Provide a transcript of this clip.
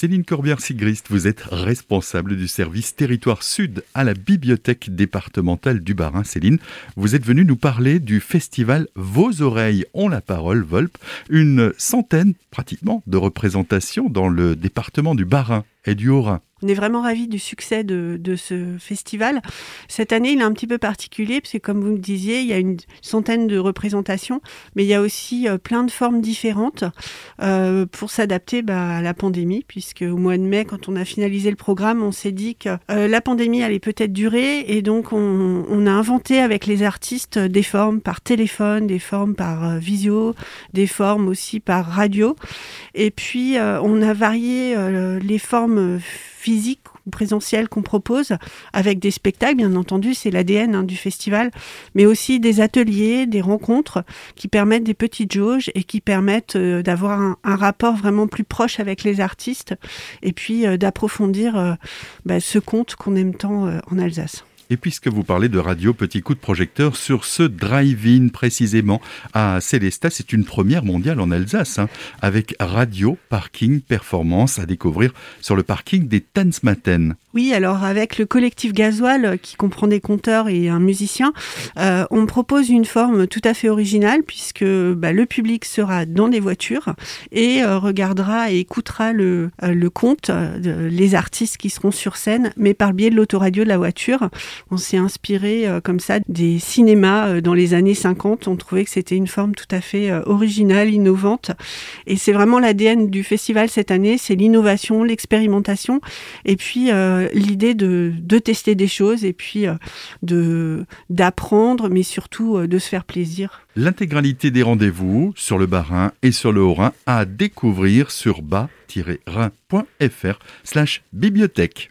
Céline Corbière-Sigrist, vous êtes responsable du service territoire sud à la bibliothèque départementale du Bas-Rhin. Céline, vous êtes venue nous parler du festival Vos oreilles ont la parole, Volpe. Une centaine, pratiquement, de représentations dans le département du Bas-Rhin et du Haut-Rhin. On est vraiment ravis du succès de, de, ce festival. Cette année, il est un petit peu particulier, parce que comme vous me disiez, il y a une centaine de représentations, mais il y a aussi euh, plein de formes différentes euh, pour s'adapter bah, à la pandémie, puisque au mois de mai, quand on a finalisé le programme, on s'est dit que euh, la pandémie allait peut-être durer, et donc on, on, a inventé avec les artistes des formes par téléphone, des formes par euh, visio, des formes aussi par radio, et puis euh, on a varié les formes physique ou présentiel qu'on propose, avec des spectacles, bien entendu, c'est l'ADN hein, du festival, mais aussi des ateliers, des rencontres qui permettent des petites jauges et qui permettent euh, d'avoir un, rapport vraiment plus proche avec les artistes et puis euh, d'approfondir euh, bah, ce conte qu'on aime tant en Alsace. Et puisque vous parlez de radio, petit coup de projecteur sur ce drive-in précisément à Célestat, c'est une première mondiale en Alsace, hein, avec radio, parking, performance à découvrir sur le parking des Tensmaten. Oui, alors avec le collectif Gasoil qui comprend des conteurs et un musicien, euh, on propose une forme tout à fait originale puisque bah, le public sera dans des voitures et euh, regardera et écoutera le, euh, conte, les artistes qui seront sur scène, mais par le biais de l'autoradio de la voiture. On s'est inspiré euh, comme ça des cinémas euh, dans les années 50. On trouvait que c'était une forme tout à fait euh, originale, innovante. Et c'est vraiment l'ADN du festival cette année, c'est l'innovation, l'expérimentation, et puis euh, l'idée de, de, tester des choses, et puis euh, de d'apprendre, mais surtout euh, de se faire plaisir. L'intégralité des rendez-vous sur le Bas-Rhin et sur le Haut-Rhin à découvrir sur bas-rhin.fr slash bibliothèque.